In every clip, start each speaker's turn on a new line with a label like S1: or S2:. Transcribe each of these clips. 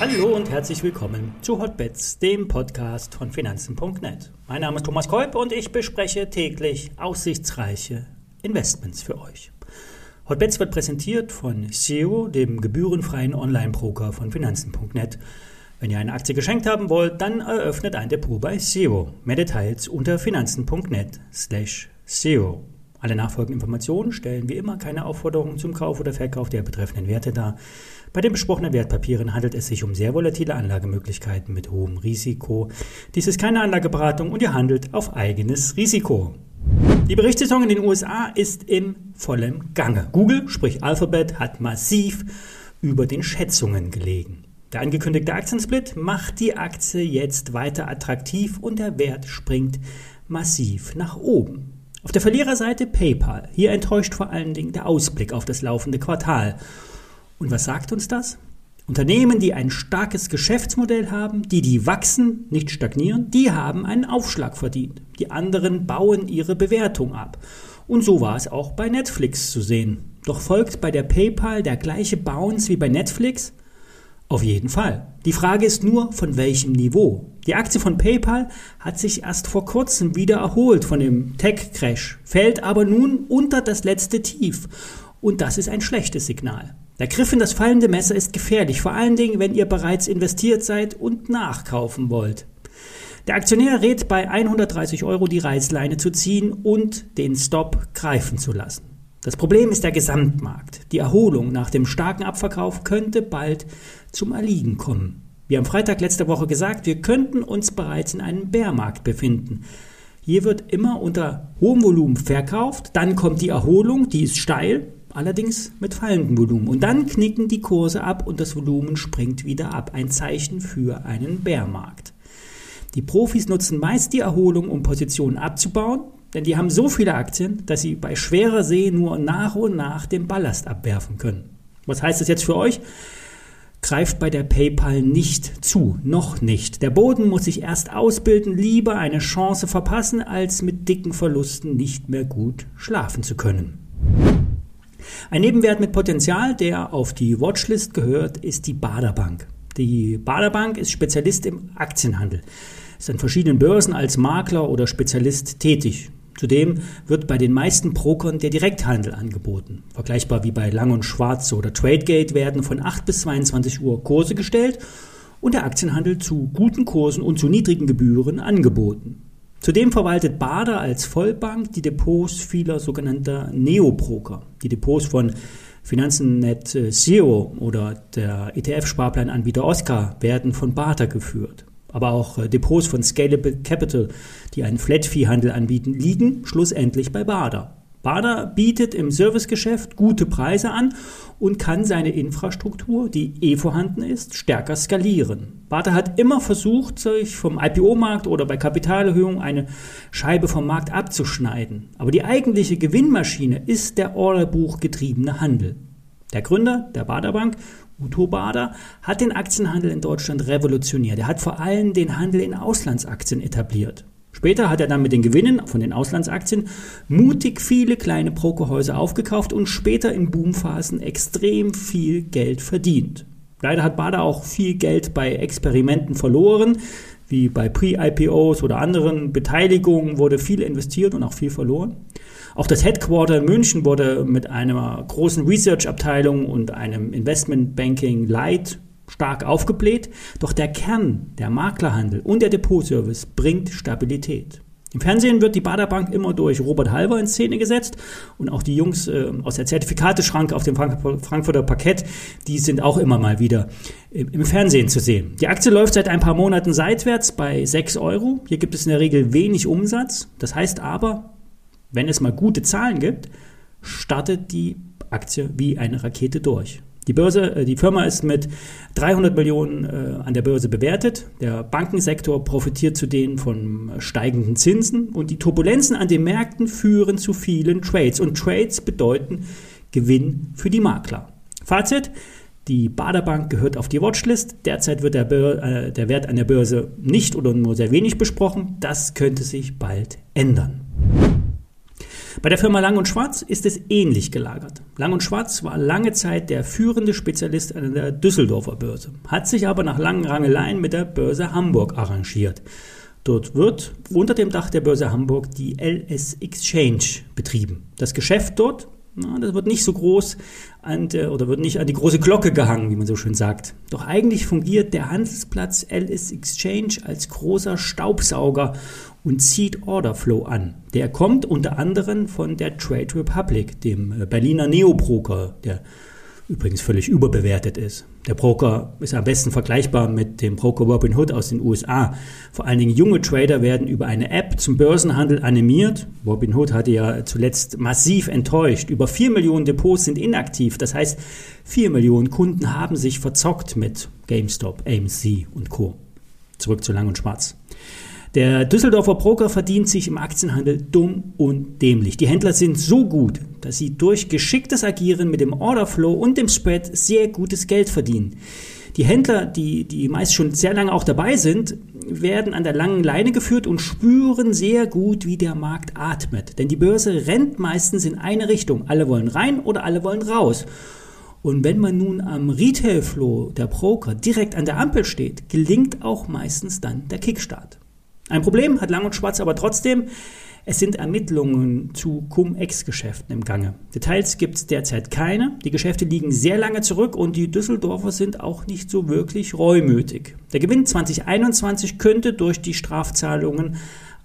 S1: Hallo und herzlich willkommen zu Hotbets, dem Podcast von Finanzen.net. Mein Name ist Thomas Kolb und ich bespreche täglich aussichtsreiche Investments für euch. Hotbets wird präsentiert von SEO, dem gebührenfreien Online-Broker von Finanzen.net. Wenn ihr eine Aktie geschenkt haben wollt, dann eröffnet ein Depot bei SEO. Mehr Details unter finanzen.net slash SEO. Alle nachfolgenden Informationen stellen wie immer keine Aufforderung zum Kauf oder Verkauf der betreffenden Werte dar. Bei den besprochenen Wertpapieren handelt es sich um sehr volatile Anlagemöglichkeiten mit hohem Risiko. Dies ist keine Anlageberatung und ihr handelt auf eigenes Risiko. Die Berichtssaison in den USA ist im vollen Gange. Google, sprich Alphabet, hat massiv über den Schätzungen gelegen. Der angekündigte Aktiensplit macht die Aktie jetzt weiter attraktiv und der Wert springt massiv nach oben. Auf der Verliererseite PayPal. Hier enttäuscht vor allen Dingen der Ausblick auf das laufende Quartal. Und was sagt uns das? Unternehmen, die ein starkes Geschäftsmodell haben, die die wachsen, nicht stagnieren, die haben einen Aufschlag verdient. Die anderen bauen ihre Bewertung ab. Und so war es auch bei Netflix zu sehen. Doch folgt bei der PayPal der gleiche Bounce wie bei Netflix? Auf jeden Fall. Die Frage ist nur, von welchem Niveau. Die Aktie von PayPal hat sich erst vor kurzem wieder erholt von dem Tech-Crash, fällt aber nun unter das letzte Tief. Und das ist ein schlechtes Signal. Der Griff in das fallende Messer ist gefährlich, vor allen Dingen, wenn ihr bereits investiert seid und nachkaufen wollt. Der Aktionär rät bei 130 Euro die Reißleine zu ziehen und den Stop greifen zu lassen. Das Problem ist der Gesamtmarkt. Die Erholung nach dem starken Abverkauf könnte bald zum Erliegen kommen. Wie am Freitag letzte Woche gesagt, wir könnten uns bereits in einem Bärmarkt befinden. Hier wird immer unter hohem Volumen verkauft, dann kommt die Erholung, die ist steil, allerdings mit fallendem Volumen. Und dann knicken die Kurse ab und das Volumen springt wieder ab. Ein Zeichen für einen Bärmarkt. Die Profis nutzen meist die Erholung, um Positionen abzubauen, denn die haben so viele Aktien, dass sie bei schwerer See nur nach und nach den Ballast abwerfen können. Was heißt das jetzt für euch? Greift bei der PayPal nicht zu, noch nicht. Der Boden muss sich erst ausbilden, lieber eine Chance verpassen, als mit dicken Verlusten nicht mehr gut schlafen zu können. Ein Nebenwert mit Potenzial, der auf die Watchlist gehört, ist die Baderbank. Die Baderbank ist Spezialist im Aktienhandel, ist an verschiedenen Börsen als Makler oder Spezialist tätig. Zudem wird bei den meisten Brokern der Direkthandel angeboten. Vergleichbar wie bei Lang und Schwarz oder Tradegate werden von 8 bis 22 Uhr Kurse gestellt und der Aktienhandel zu guten Kursen und zu niedrigen Gebühren angeboten. Zudem verwaltet Bader als Vollbank die Depots vieler sogenannter Neobroker. Die Depots von Finanzennet Zero oder der ETF-Sparplananbieter Oscar werden von Bader geführt aber auch äh, Depots von Scalable Capital, die einen Flat-Fee-Handel anbieten, liegen schlussendlich bei Bader. Bader bietet im Servicegeschäft gute Preise an und kann seine Infrastruktur, die eh vorhanden ist, stärker skalieren. Bader hat immer versucht, sich vom IPO-Markt oder bei Kapitalerhöhung eine Scheibe vom Markt abzuschneiden. Aber die eigentliche Gewinnmaschine ist der orderbuchgetriebene Handel. Der Gründer der Baderbank Uto Bader hat den Aktienhandel in Deutschland revolutioniert. Er hat vor allem den Handel in Auslandsaktien etabliert. Später hat er dann mit den Gewinnen von den Auslandsaktien mutig viele kleine Brokerhäuser aufgekauft und später in Boomphasen extrem viel Geld verdient. Leider hat Bader auch viel Geld bei Experimenten verloren, wie bei Pre-IPOs oder anderen Beteiligungen wurde viel investiert und auch viel verloren. Auch das Headquarter in München wurde mit einer großen Research-Abteilung und einem Investment Banking Light stark aufgebläht. Doch der Kern, der Maklerhandel und der Depotservice bringt Stabilität. Im Fernsehen wird die Baderbank immer durch Robert Halver in Szene gesetzt und auch die Jungs äh, aus der Zertifikateschranke auf dem Frankfurter Parkett, die sind auch immer mal wieder im, Fernsehen zu sehen. Die Aktie läuft seit ein paar Monaten seitwärts bei 6 Euro. Hier gibt es in der Regel wenig Umsatz. Das heißt aber, wenn es mal gute Zahlen gibt, startet die Aktie wie eine Rakete durch. Die Börse, äh, die Firma ist mit 300 Millionen äh, an der Börse bewertet. Der Bankensektor profitiert zudem von steigenden Zinsen und die Turbulenzen an den Märkten führen zu vielen Trades und Trades bedeuten Gewinn für die Makler. Fazit: Die Baderbank gehört auf die Watchlist. Derzeit wird der, äh, der Wert an der Börse nicht oder nur sehr wenig besprochen. Das könnte sich bald ändern. Bei der Firma Lang und Schwarz ist es ähnlich gelagert. Lang und Schwarz war lange Zeit der führende Spezialist an der Düsseldorfer Börse, hat sich aber nach langen Rangeleien mit der Börse Hamburg arrangiert. Dort wird unter dem Dach der Börse Hamburg die LS Exchange betrieben. Das Geschäft dort das wird nicht so groß an der, oder wird nicht an die große Glocke gehangen, wie man so schön sagt. Doch eigentlich fungiert der Handelsplatz LS Exchange als großer Staubsauger und zieht Orderflow an. Der kommt unter anderem von der Trade Republic, dem Berliner Neobroker, der übrigens völlig überbewertet ist. Der Broker ist am besten vergleichbar mit dem Broker Robinhood aus den USA. Vor allen Dingen junge Trader werden über eine App zum Börsenhandel animiert. Robinhood hatte ja zuletzt massiv enttäuscht. Über 4 Millionen Depots sind inaktiv. Das heißt, 4 Millionen Kunden haben sich verzockt mit GameStop, AMC und Co. Zurück zu Lang und Schwarz. Der Düsseldorfer Broker verdient sich im Aktienhandel dumm und dämlich. Die Händler sind so gut, dass sie durch geschicktes Agieren mit dem Orderflow und dem Spread sehr gutes Geld verdienen. Die Händler, die, die meist schon sehr lange auch dabei sind, werden an der langen Leine geführt und spüren sehr gut, wie der Markt atmet. Denn die Börse rennt meistens in eine Richtung. Alle wollen rein oder alle wollen raus. Und wenn man nun am Retail-Flow der Broker direkt an der Ampel steht, gelingt auch meistens dann der Kickstart. Ein Problem hat Lang und Schwarz aber trotzdem. Es sind Ermittlungen zu Cum-Ex-Geschäften im Gange. Details gibt es derzeit keine. Die Geschäfte liegen sehr lange zurück und die Düsseldorfer sind auch nicht so wirklich reumütig. Der Gewinn 2021 könnte durch die Strafzahlungen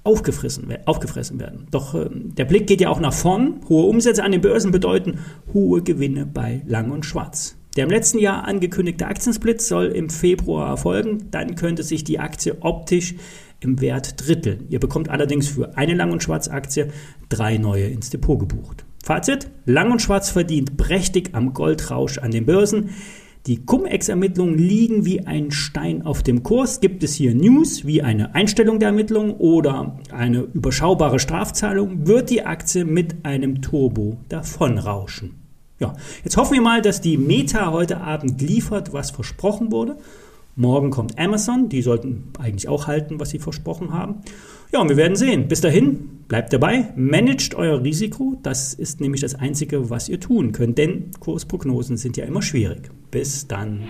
S1: aufgefressen, aufgefressen werden. Doch äh, der Blick geht ja auch nach vorn. Hohe Umsätze an den Börsen bedeuten hohe Gewinne bei Lang und Schwarz. Der im letzten Jahr angekündigte Aktiensplit soll im Februar erfolgen. Dann könnte sich die Aktie optisch im Wert dritteln. Ihr bekommt allerdings für eine Lang- und Schwarz-Aktie drei neue ins Depot gebucht. Fazit: Lang und Schwarz verdient prächtig am Goldrausch an den Börsen. Die Cum-Ex-Ermittlungen liegen wie ein Stein auf dem Kurs. Gibt es hier News wie eine Einstellung der Ermittlungen oder eine überschaubare Strafzahlung, wird die Aktie mit einem Turbo davonrauschen. Ja, jetzt hoffen wir mal, dass die Meta heute Abend liefert, was versprochen wurde. Morgen kommt Amazon, die sollten eigentlich auch halten, was sie versprochen haben. Ja, und wir werden sehen. Bis dahin, bleibt dabei, managt euer Risiko. Das ist nämlich das Einzige, was ihr tun könnt, denn Kursprognosen sind ja immer schwierig. Bis dann.